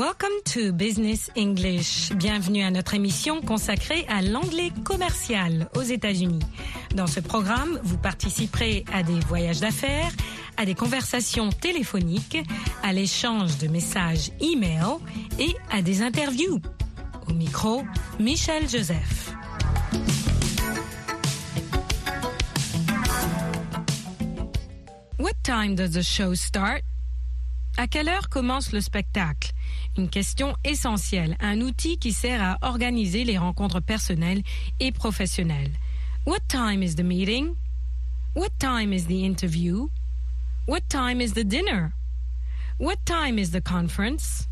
Welcome to Business English. Bienvenue à notre émission consacrée à l'anglais commercial aux États-Unis. Dans ce programme, vous participerez à des voyages d'affaires, à des conversations téléphoniques, à l'échange de messages e-mail et à des interviews. Au micro, Michel Joseph. What time does the show start? À quelle heure commence le spectacle? Une question essentielle, un outil qui sert à organiser les rencontres personnelles et professionnelles. What time is the meeting? What time is the interview? What time is the dinner? What time is the conference?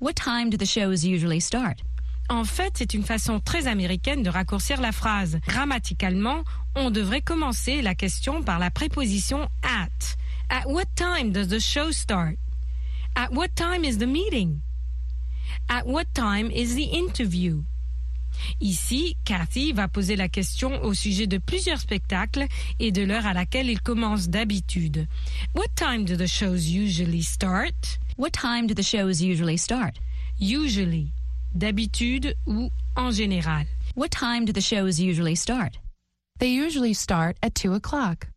What time do the shows usually start? En fait, c'est une façon très américaine de raccourcir la phrase. Grammaticalement, on devrait commencer la question par la préposition at. At what time does the show start? At what time is the meeting? At what time is the interview? Ici, Cathy va poser la question au sujet de plusieurs spectacles et de l'heure à laquelle ils commencent d'habitude. What time do the shows usually start? What time do the shows usually start? Usually, d'habitude ou en général. What time do the shows usually start? They usually start at 2 o'clock.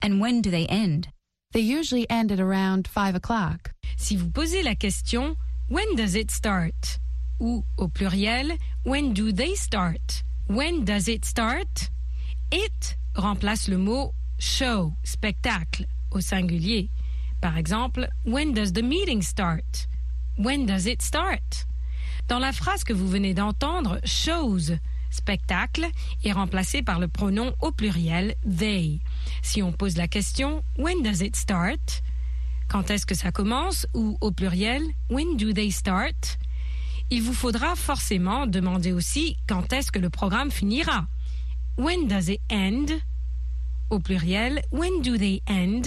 And when do they end? They usually end at around 5 o'clock. Si vous posez la question When does it start? ou au pluriel When do they start? When does it start? It remplace le mot show, spectacle au singulier. Par exemple, When does the meeting start? When does it start? Dans la phrase que vous venez d'entendre, shows, spectacle, est remplacé par le pronom au pluriel they. Si on pose la question When does it start? Quand est-ce que ça commence? Ou au pluriel When do they start? Il vous faudra forcément demander aussi quand est-ce que le programme finira. When does it end? Au pluriel, when do they end?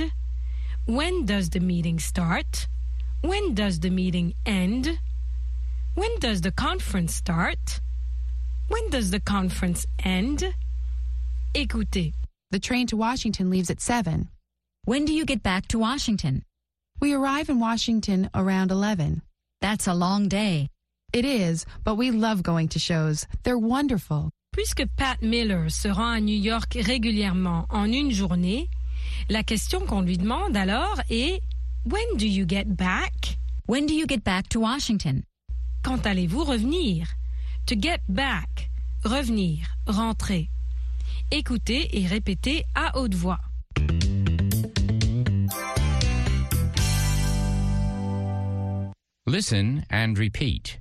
When does the meeting start? When does the meeting end? When does the conference start? When does the conference end? Écoutez. The train to Washington leaves at 7. When do you get back to Washington? We arrive in Washington around 11. That's a long day. It is, but we love going to shows. They're wonderful. Puisque Pat Miller se rend à New York régulièrement en une journée, la question qu'on lui demande alors est When do you get back? When do you get back to Washington? Quand allez-vous revenir? To get back, revenir, rentrer. Écoutez et répétez à haute voix. Listen and repeat.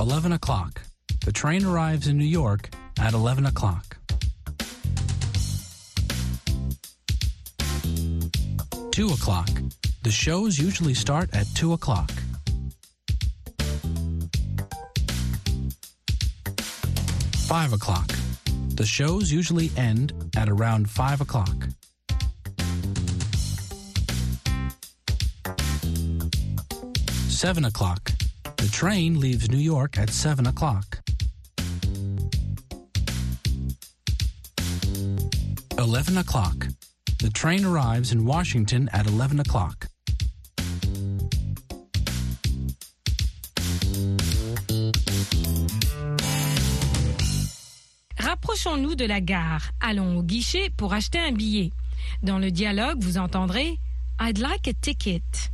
11 o'clock. The train arrives in New York at 11 o'clock. 2 o'clock. The shows usually start at 2 o'clock. 5 o'clock. The shows usually end at around 5 o'clock. 7 o'clock. The train leaves New York at 7 o'clock. 11 o'clock. The train arrives in Washington at 11 o'clock. Rapprochons-nous de la gare. Allons au guichet pour acheter un billet. Dans le dialogue, vous entendrez I'd like a ticket.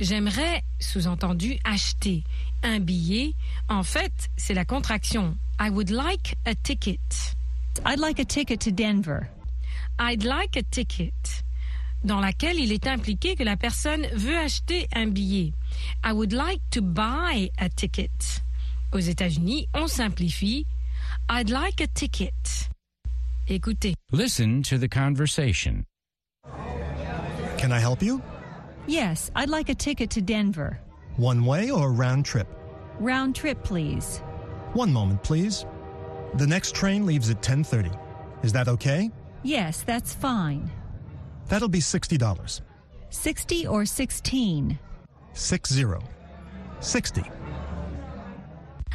J'aimerais, sous-entendu, acheter un billet. En fait, c'est la contraction. I would like a ticket. I'd like a ticket to Denver. I'd like a ticket. Dans laquelle il est impliqué que la personne veut acheter un billet. I would like to buy a ticket. Aux États-Unis, on simplifie. I'd like a ticket. Écoutez. Listen to the conversation. Can I help you? Yes, I'd like a ticket to Denver. One way or round trip? Round trip, please. One moment, please. The next train leaves at 10:30. Is that okay? Yes, that's fine. That'll be $60. 60 or 16? 60. 60.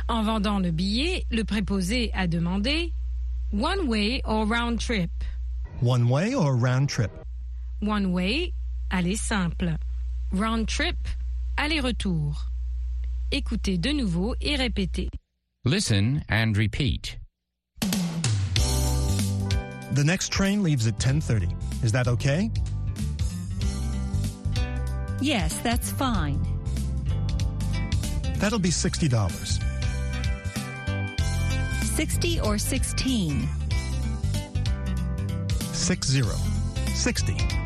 En vendant le billet, le préposé a demandé one way or round trip. One way or round trip? One way, aller simple. Round trip, aller-retour. Écoutez de nouveau et répétez. Listen and repeat. The next train leaves at 10:30. Is that okay? Yes, that's fine. That'll be $60. 60 or 16. 60. 60.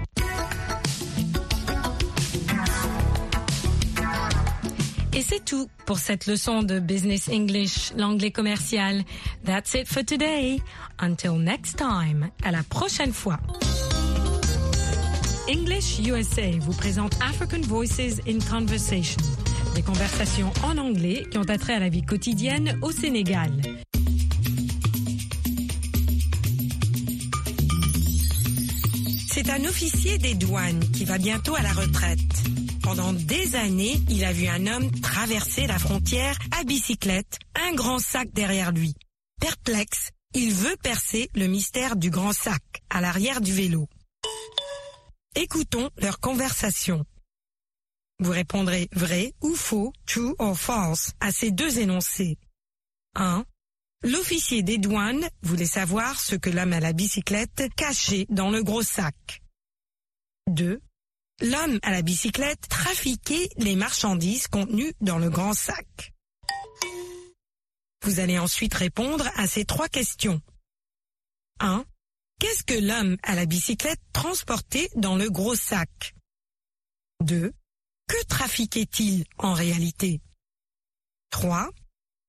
Et c'est tout pour cette leçon de Business English, l'anglais commercial. That's it for today. Until next time. À la prochaine fois. English USA vous présente African Voices in Conversation. Des conversations en anglais qui ont attrait à la vie quotidienne au Sénégal. C'est un officier des douanes qui va bientôt à la retraite. Pendant des années, il a vu un homme traverser la frontière à bicyclette, un grand sac derrière lui. Perplexe, il veut percer le mystère du grand sac à l'arrière du vélo. Écoutons leur conversation. Vous répondrez vrai ou faux, true or false, à ces deux énoncés. 1. L'officier des douanes voulait savoir ce que l'homme à la bicyclette cachait dans le gros sac. 2. L'homme à la bicyclette trafiquait les marchandises contenues dans le grand sac. Vous allez ensuite répondre à ces trois questions. 1. Qu'est-ce que l'homme à la bicyclette transportait dans le gros sac? 2. Que trafiquait-il en réalité? 3.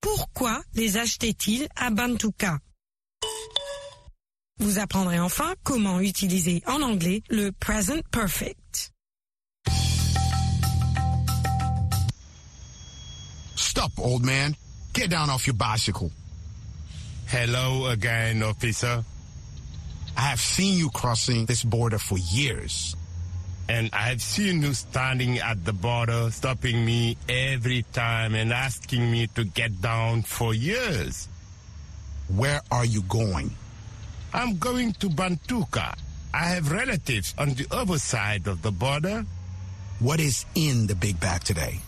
Pourquoi les achetait-il à Bantuka Vous apprendrez enfin comment utiliser en anglais le present perfect. Stop, old man. Get down off your bicycle. Hello again, officer. I have seen you crossing this border for years. And I've seen you standing at the border, stopping me every time and asking me to get down for years. Where are you going? I'm going to Bantuka. I have relatives on the other side of the border. What is in the big bag today?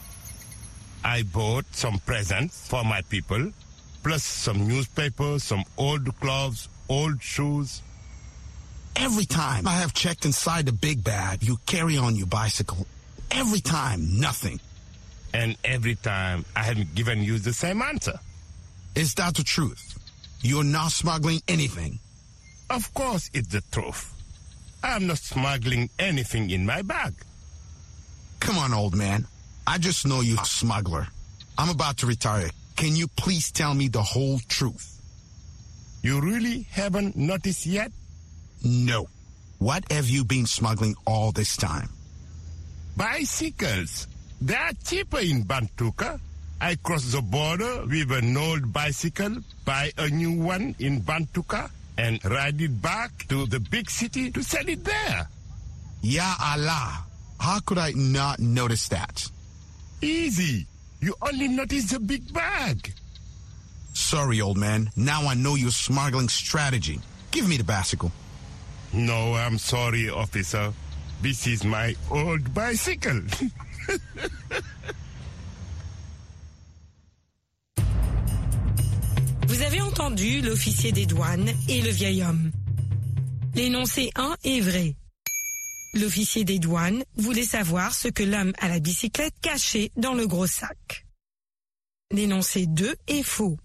I bought some presents for my people, plus some newspapers, some old clothes, old shoes. Every time I have checked inside the big bag, you carry on your bicycle. Every time, nothing. And every time I have given you the same answer. Is that the truth? You're not smuggling anything. Of course it's the truth. I'm not smuggling anything in my bag. Come on, old man. I just know you're a smuggler. I'm about to retire. Can you please tell me the whole truth? You really haven't noticed yet? No. What have you been smuggling all this time? Bicycles. They are cheaper in Bantuka. I cross the border with an old bicycle, buy a new one in Bantuka, and ride it back to the big city to sell it there. Ya Allah. How could I not notice that? Easy. You only notice the big bag. Sorry, old man. Now I know your smuggling strategy. Give me the bicycle. No, I'm sorry, officer. This is my old bicycle. Vous avez entendu l'officier des douanes et le vieil homme. L'énoncé 1 est vrai. L'officier des douanes voulait savoir ce que l'homme à la bicyclette cachait dans le gros sac. L'énoncé 2 est faux.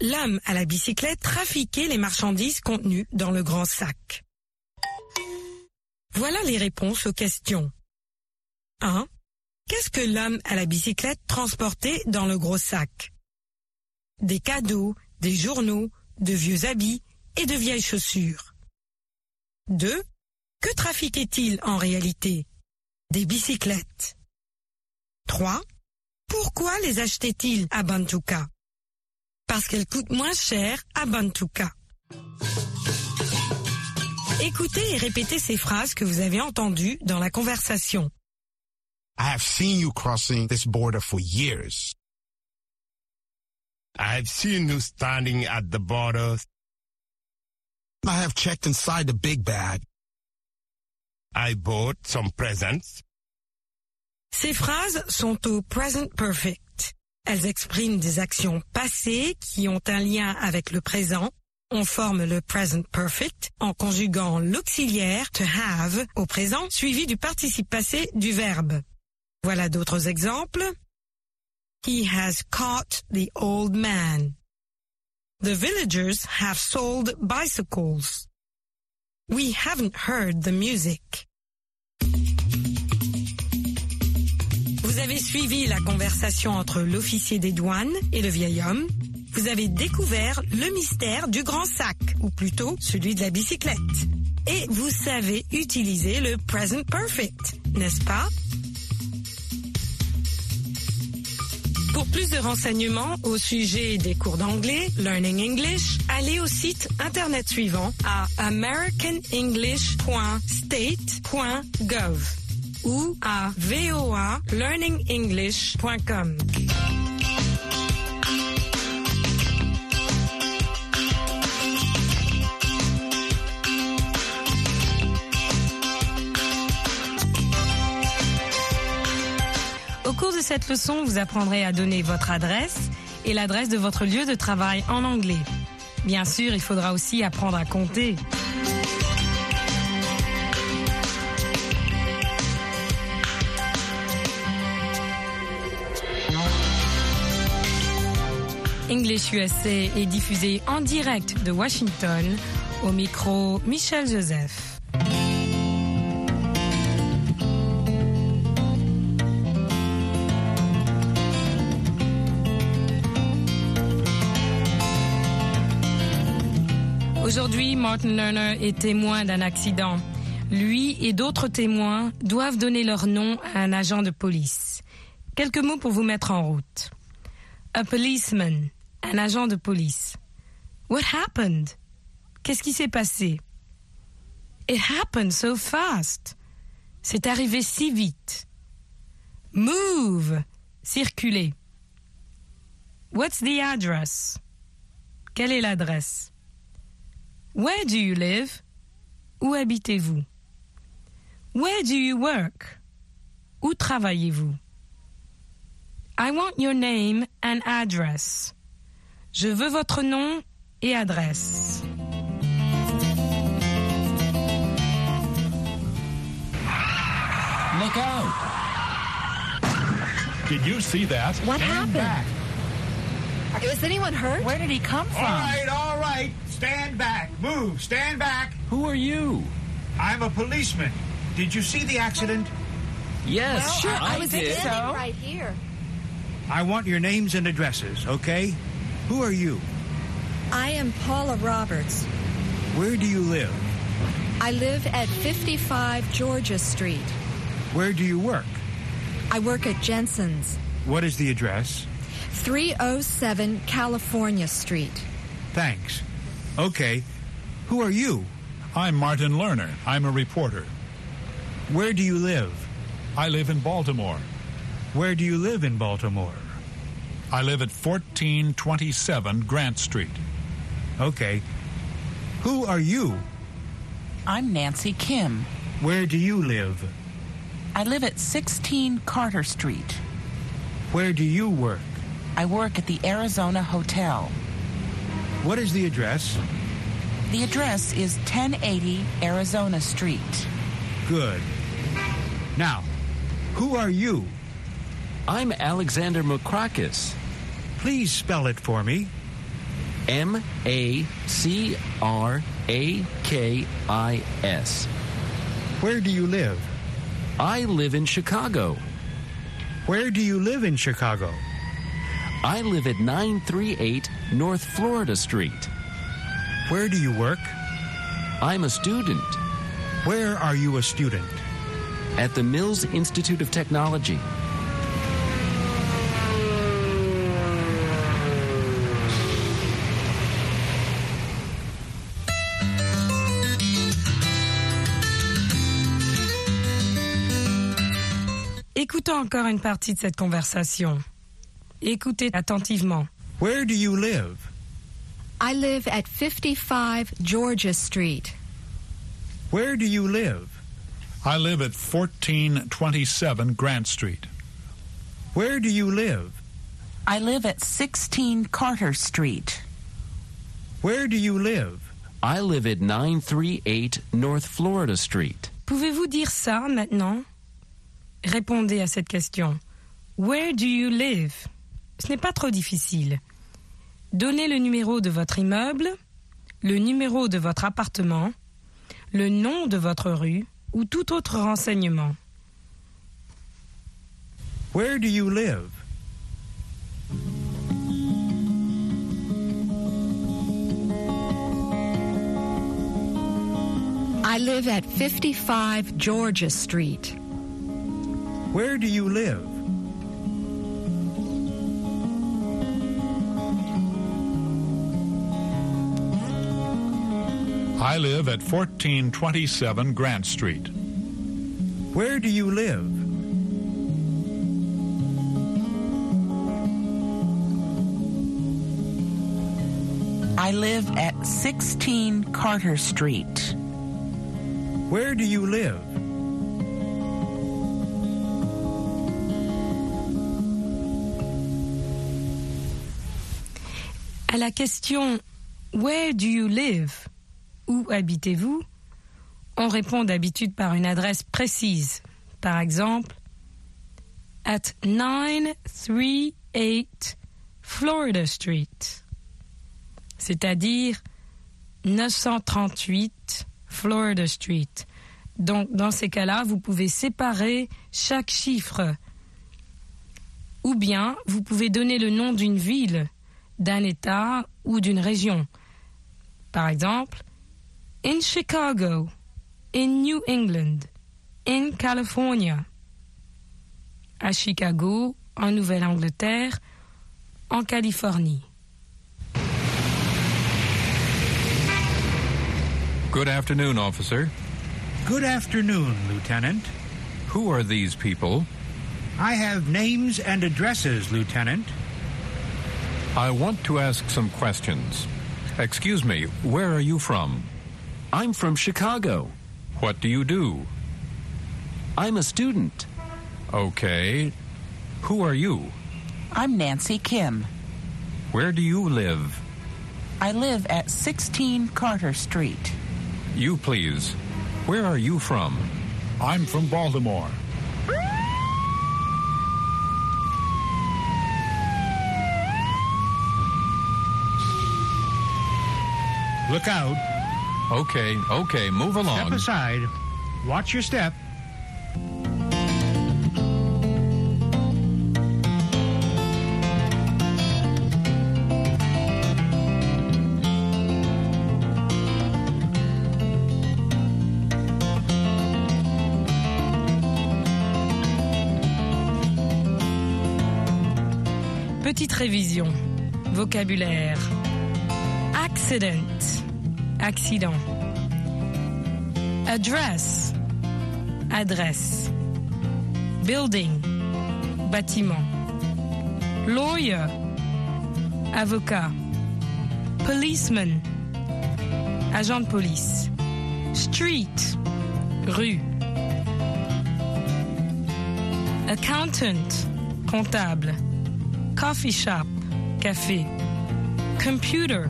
L'homme à la bicyclette trafiquait les marchandises contenues dans le grand sac. Voilà les réponses aux questions. 1. Qu'est-ce que l'homme à la bicyclette transportait dans le gros sac? Des cadeaux, des journaux, de vieux habits et de vieilles chaussures. 2. Que trafiquait-il en réalité? Des bicyclettes. 3. Pourquoi les achetait-il à Bantuka Parce qu'elles coûtent moins cher à Bantuka. Écoutez et répétez ces phrases que vous avez entendues dans la conversation. I have seen you crossing this border for years. I've seen you standing at the border. I have checked inside the big bag. I bought some presents. Ces phrases sont au present perfect. Elles expriment des actions passées qui ont un lien avec le présent. On forme le present perfect en conjuguant l'auxiliaire to have au présent suivi du participe passé du verbe. Voilà d'autres exemples. He has caught the old man. The villagers have sold bicycles. We haven't heard the music. Vous avez suivi la conversation entre l'officier des douanes et le vieil homme. Vous avez découvert le mystère du grand sac, ou plutôt celui de la bicyclette. Et vous savez utiliser le present perfect, n'est-ce pas? Pour plus de renseignements au sujet des cours d'anglais, Learning English, allez au site internet suivant à americanenglish.state.gov ou à voalearningenglish.com. Au cours de cette leçon, vous apprendrez à donner votre adresse et l'adresse de votre lieu de travail en anglais. Bien sûr, il faudra aussi apprendre à compter. English USA est diffusé en direct de Washington au micro Michel Joseph. Aujourd'hui, Martin Lerner est témoin d'un accident. Lui et d'autres témoins doivent donner leur nom à un agent de police. Quelques mots pour vous mettre en route. A policeman, un agent de police. What happened? Qu'est-ce qui s'est passé? It happened so fast. C'est arrivé si vite. Move, circuler. What's the address? Quelle est l'adresse? Where do you live? Où habitez-vous? Where do you work? Où travaillez-vous? I want your name and address. Je veux votre nom et adresse. Look out! Did you see that? What Stand happened? back. Is anyone hurt? Where did he come from? All right, all right. Stand back. Move. Stand back. Who are you? I'm a policeman. Did you see the accident? Yes, Well, sure, I, I, was did. standing right here. I want your names and addresses, okay? Who are you? I am Paula Roberts. Where do you live? I live at 55 Georgia Street. Where do you work? I work at Jensen's, What is the address? 307 California Street. Thanks. Okay. Who are you? I'm Martin Lerner. I'm a reporter. Where do you live? I live in Baltimore. Where do you live in Baltimore? I live at 1427 Grant Street. Okay. Who are you? I'm Nancy Kim. Where do you live? I live at 16 Carter Street. Where do you work? I work at the Arizona Hotel. What is the address? The address is 1080 Arizona Street. Good. Now, who are you? I'm Alexander Macrakis. Please spell it for me. M A C R A K I S. Where do you live? I live in Chicago. Where do you live in Chicago? I live at 938 North Florida Street. Where do you work? I'm a student Where are you a student? at the Mills Institute of Technology. Écoutons encore une partie de cette conversation. Écoutez attentivement. Where do you live? I live at 55 Georgia Street. Where do you live? I live at 1427 Grant Street. Where do you live? I live at 16 Carter Street. Where do you live? I live at 938 North Florida Street. Pouvez-vous dire ça maintenant? Répondez à cette question. Where do you live? Ce n'est pas trop difficile. Donnez le numéro de votre immeuble, le numéro de votre appartement, le nom de votre rue ou tout autre renseignement. Where do you live? I live at 55 Georgia Street. Where do you live? I live at 1427 Grant Street. Where do you live? I live at 16 Carter Street. Where do you live? À la question Where do you live? Où habitez-vous? On répond d'habitude par une adresse précise. Par exemple, at 938 Florida Street, c'est-à-dire 938 Florida Street. Donc, dans ces cas-là, vous pouvez séparer chaque chiffre. Ou bien, vous pouvez donner le nom d'une ville, d'un État ou d'une région. Par exemple, in Chicago, in New England, in California. À Chicago, en Nouvelle-Angleterre, en Californie. Good afternoon, officer. Good afternoon, Lieutenant. Who are these people? I have names and addresses, Lieutenant. I want to ask some questions. Excuse me, where are you from? I'm from Chicago. What do you do? I'm a student. Okay. Who are you? I'm Nancy Kim. Where do you live? I live at 16 Carter Street. You, please. Where are you from? I'm from Baltimore. Look out. Okay, okay, move along. Step aside. Watch your step. Petite révision. Vocabulaire. Accident. Accident. Address. Adresse. Building. Bâtiment. Lawyer. Avocat. Policeman. Agent de police. Street. Rue. Accountant. Comptable. Coffee shop. Café. Computer.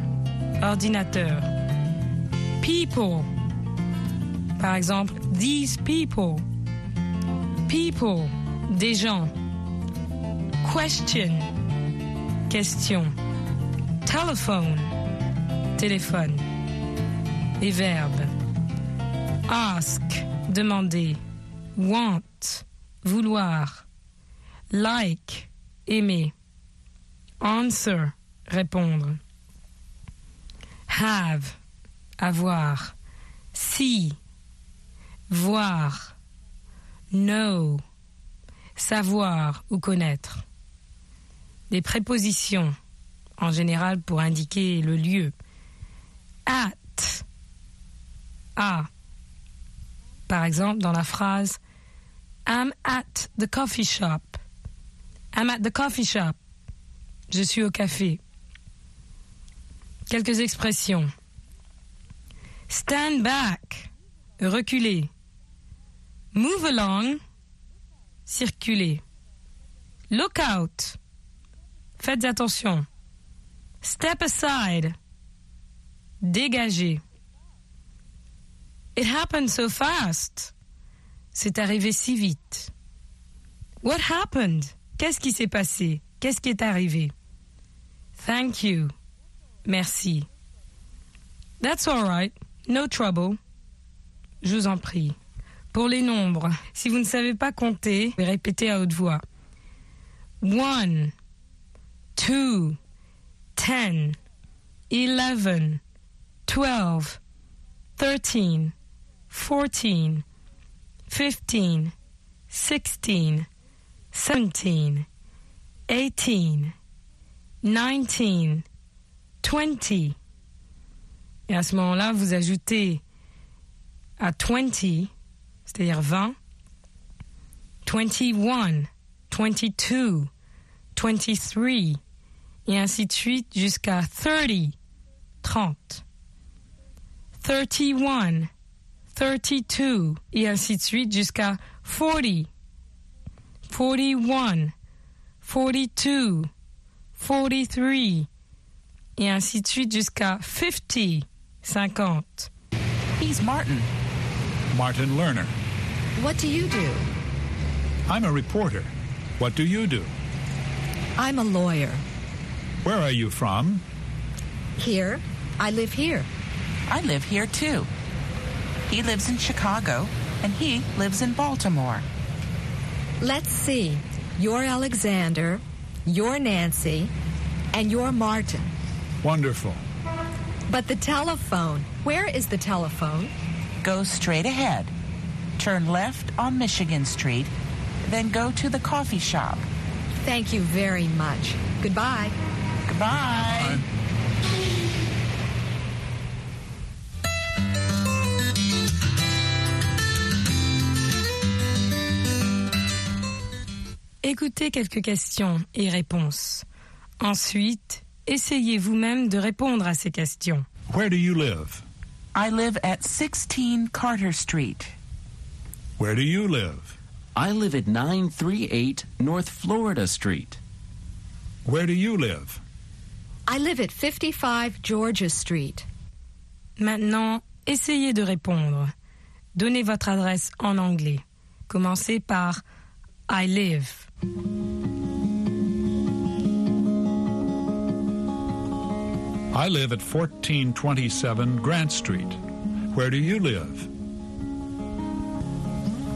Ordinateur. People. Par exemple, these people. People. Des gens. Question. Question. Telephone. Téléphone. Les verbes. Ask. Demander. Want. Vouloir. Like. Aimer. Answer. Répondre. Have. Avoir. See. Voir. Know. Savoir ou connaître. Des prépositions, en général pour indiquer le lieu. At. À. Par exemple, dans la phrase I'm at the coffee shop. I'm at the coffee shop. Je suis au café. Quelques expressions. Stand back. Reculer. Move along, circulez. Look out, faites attention. Step aside, dégagez. It happened so fast. C'est arrivé si vite. What happened? Qu'est-ce qui s'est passé? Qu'est-ce qui est arrivé? Thank you. Merci. That's all right. No trouble. Je vous en prie. Pour les nombres, si vous ne savez pas compter, répétez à haute voix. One, two, ten, eleven, twelve, thirteen, fourteen, fifteen, sixteen, seventeen, eighteen, nineteen, twenty. Et à ce moment-là, vous ajoutez à 20, c'est-à-dire 20, 21, 22, 23, et ainsi de suite jusqu'à 30, 30, 31, 32, et ainsi de suite jusqu'à 40, 41, 42, 43, et ainsi de suite jusqu'à 50, 50. He's Martin. Martin Lerner. What do you do? I'm a reporter. What do you do? I'm a lawyer. Where are you from? Here. I live here. I live here too. He lives in Chicago, and he lives in Baltimore. Let's see. You're Alexander, you're Nancy, and you're Martin. Wonderful. But the telephone, where is the telephone? Go straight ahead. Turn left on Michigan Street, then go to the coffee shop. Thank you very much. Goodbye. Goodbye. Écoutez quelques questions et réponses. Ensuite, essayez vous-même de répondre à ces questions. Where do you live? I live at 16 Carter Street. Where do you live? I live at 938 North Florida Street. Where do you live? I live at 55 Georgia Street. Maintenant, essayez de répondre. Donnez votre adresse en anglais. Commencez par I live. I live at 1427 Grant Street. Where do you live?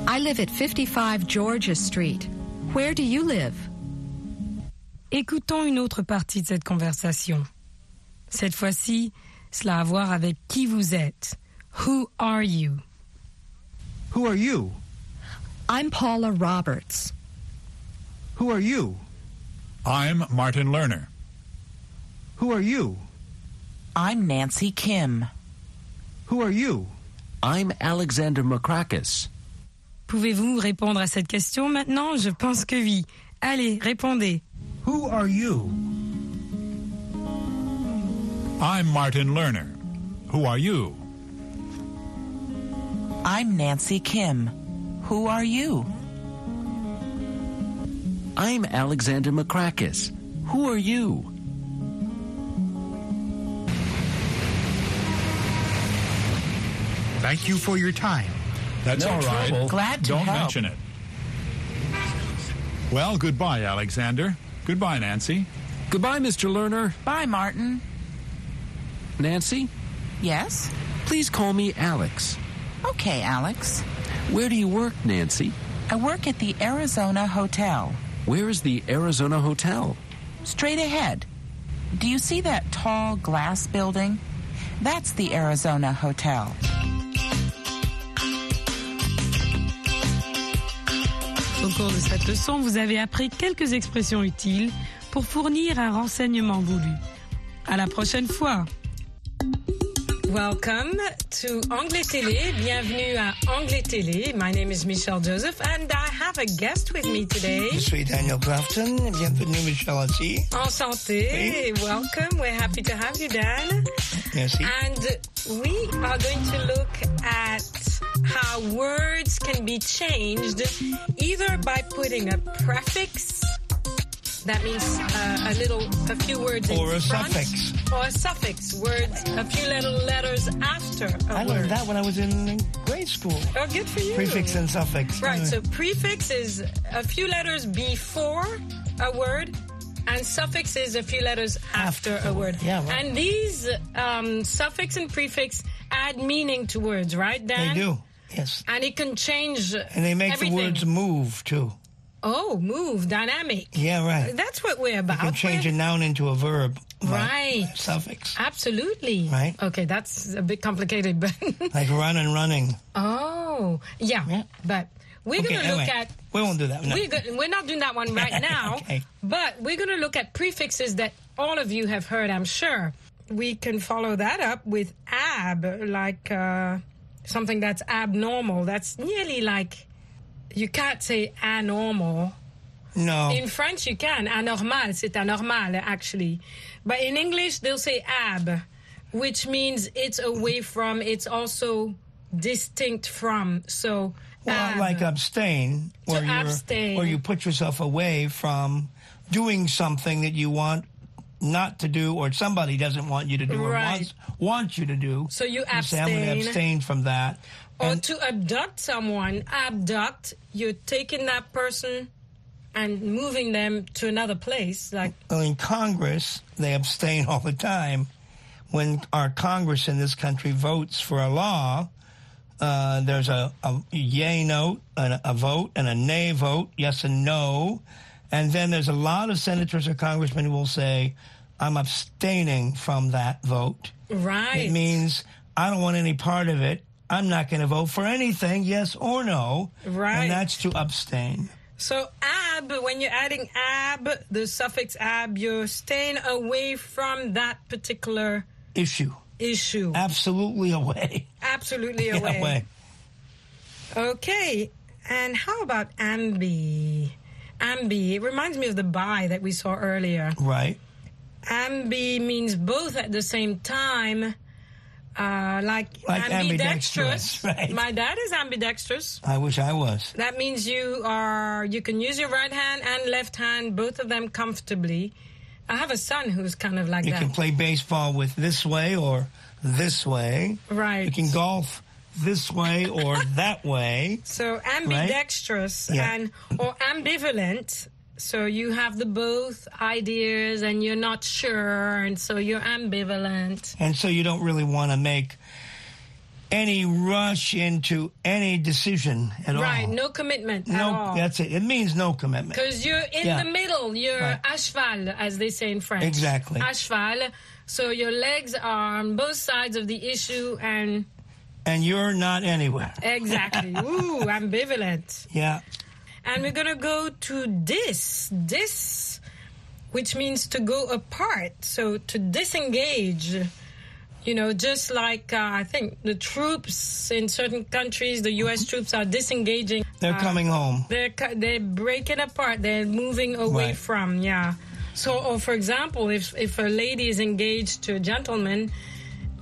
I live at 55 Georgia Street. Where do you live? Écoutons une autre partie de cette conversation. Cette fois-ci, cela a à voir avec qui vous êtes. Who are you? Who are you? I'm Paula Roberts. Who are you? I'm Martin Lerner. Who are you? I'm Nancy Kim. Who are you? I'm Alexander Macrakis. Pouvez-vous répondre à cette question maintenant? Je pense que oui. Allez, répondez. Who are you? I'm Martin Lerner. Who are you? I'm Nancy Kim. Who are you? I'm Alexander Macrakis. Who are you? Thank you for your time. That's No all right. trouble. Glad to Don't help. mention it. Well, goodbye, Alexander. Goodbye, Nancy. Goodbye, Mr. Lerner. Bye, Martin. Nancy, Yes? please call me Alex. Okay, Alex. Where do you work, Nancy? I work at the Arizona Hotel. Where is the Arizona Hotel? Straight ahead. Do you see that tall glass building? That's the Arizona Hotel. Au cours de cette leçon, vous avez appris quelques expressions utiles pour fournir un renseignement voulu. À la prochaine fois. Welcome to Anglais Télé. Bienvenue à Anglais Télé. My name is Michelle Joseph and I have a guest with me today. Je suis Daniel Grafton. Bienvenue, Michel aussi. Enchanté. Welcome. We're happy to have you, Dan. Merci. And we are going to look at how words can be changed either by putting a prefix. That means uh, a little, a few words Or in a front, suffix. or a suffix. Words, a few little letters after a I word. I learned that when I was in grade school. Oh, good for you. Prefix and suffix. Right, so prefix is a few letters before a word, and suffix is a few letters after, a word. Yeah, right. And these um, suffix and prefix add meaning to words, right, they do. Yes. And it can change And they make everything. the words move too. Oh, move, dynamic. Yeah, right. That's what we're You about. can change We're- a noun into a verb. Right. Suffix. Absolutely. Right. Okay, that's a bit complicated, but. Like run and running. oh, yeah. But we're Okay, going to look anyway, at We won't do that. No. We're, go- we're not doing that one right now, Okay. but we're going to look at prefixes that all of you have heard, I'm sure. We can follow that up with ab, like uh, something that's abnormal. That's nearly like you can't say anormal. No. In French, you can. Anormal, c'est anormal, actually. But in English, they'll say ab, which means it's away from, it's also distinct from. So, Well, ab. like abstain, you abstain. where you put yourself away from doing something that you want not to do, or somebody doesn't want you to do, or Right. wants wants you to do. So you say, I'm going to abstain. abstain from that. Or And- to abduct someone, abduct, you're taking that person and moving them to another place. Like, in Congress, they abstain all the time. When our Congress in this country votes for a law, uh, there's a, a yay note, a, a vote, and a nay vote, yes and no. And then there's a lot of senators or congressmen who will say, I'm abstaining from that vote. right. It means I don't want any part of it. I'm not going to vote for anything, yes or no. Right. And that's to abstain. so, ab, when you're adding ab, the suffix ab, you're staying away from that particular Issue. issue. Absolutely away. Absolutely away. away. Okay. And how about ambi? Ambi. It reminds me of the bi that we saw earlier. Right. Ambi means both at the same time. Uh, like, Like ambidextrous, right. My dad is ambidextrous. I wish I was. That means you are you can use your right hand and left hand, both of them comfortably. I have a son who's kind of like You that. You can play baseball with this way or this way. Right. You can golf this way or that way. So ambidextrous Yeah. and or ambivalent. So you have the both ideas and you're not sure, and so you're ambivalent. And so you don't really want to make any rush into any decision at right, all. no commitment at No, that's it. It means no commitment. Because you're in Yeah. the middle. You're Right. à cheval, as they say in French. Exactly. À cheval. So your legs are on both sides of the issue, and And you're not anywhere. exactly. Ooh, ambivalent. Yeah. And we're gonna go to dis. Dis, which means to go apart. So to disengage. You know, just like uh, I think the troops in certain countries, the U.S. troops are disengaging. They're uh, coming home. They're they're breaking apart. They're moving away Right. from. Yeah. So, or for example, if if a lady is engaged to a gentleman,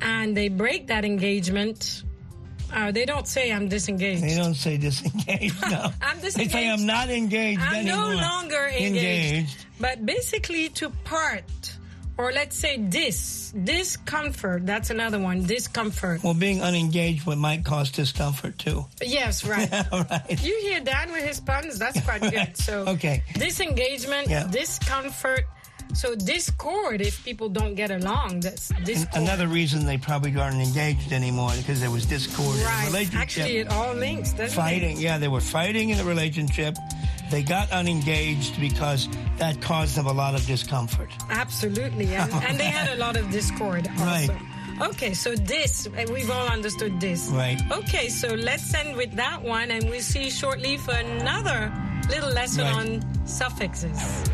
and they break that engagement, uh, they don't say I'm disengaged. They don't say disengaged, no. I'm disengaged. They say. I'm not engaged I'm anymore. no longer engaged. Engaged. But basically, to part, or let's say dis, discomfort. That's another one. Discomfort. Well, being unengaged would might cause discomfort too. Yes, right. right. You hear Dan with his puns? That's quite good. So, Okay. disengagement, Yeah. discomfort. So, discord if people don't get along. That's discord. Another reason they probably aren't engaged anymore because there was discord in the right. relationship. Actually, it all links, doesn't fighting. it? Yeah, they were fighting in the relationship. They got unengaged because that caused them a lot of discomfort. Absolutely. And, and they had a lot of discord also. Right. Okay, so this, we've all understood this. Right. Okay, so let's end with that one, and we'll see shortly for another little lesson Right. on suffixes.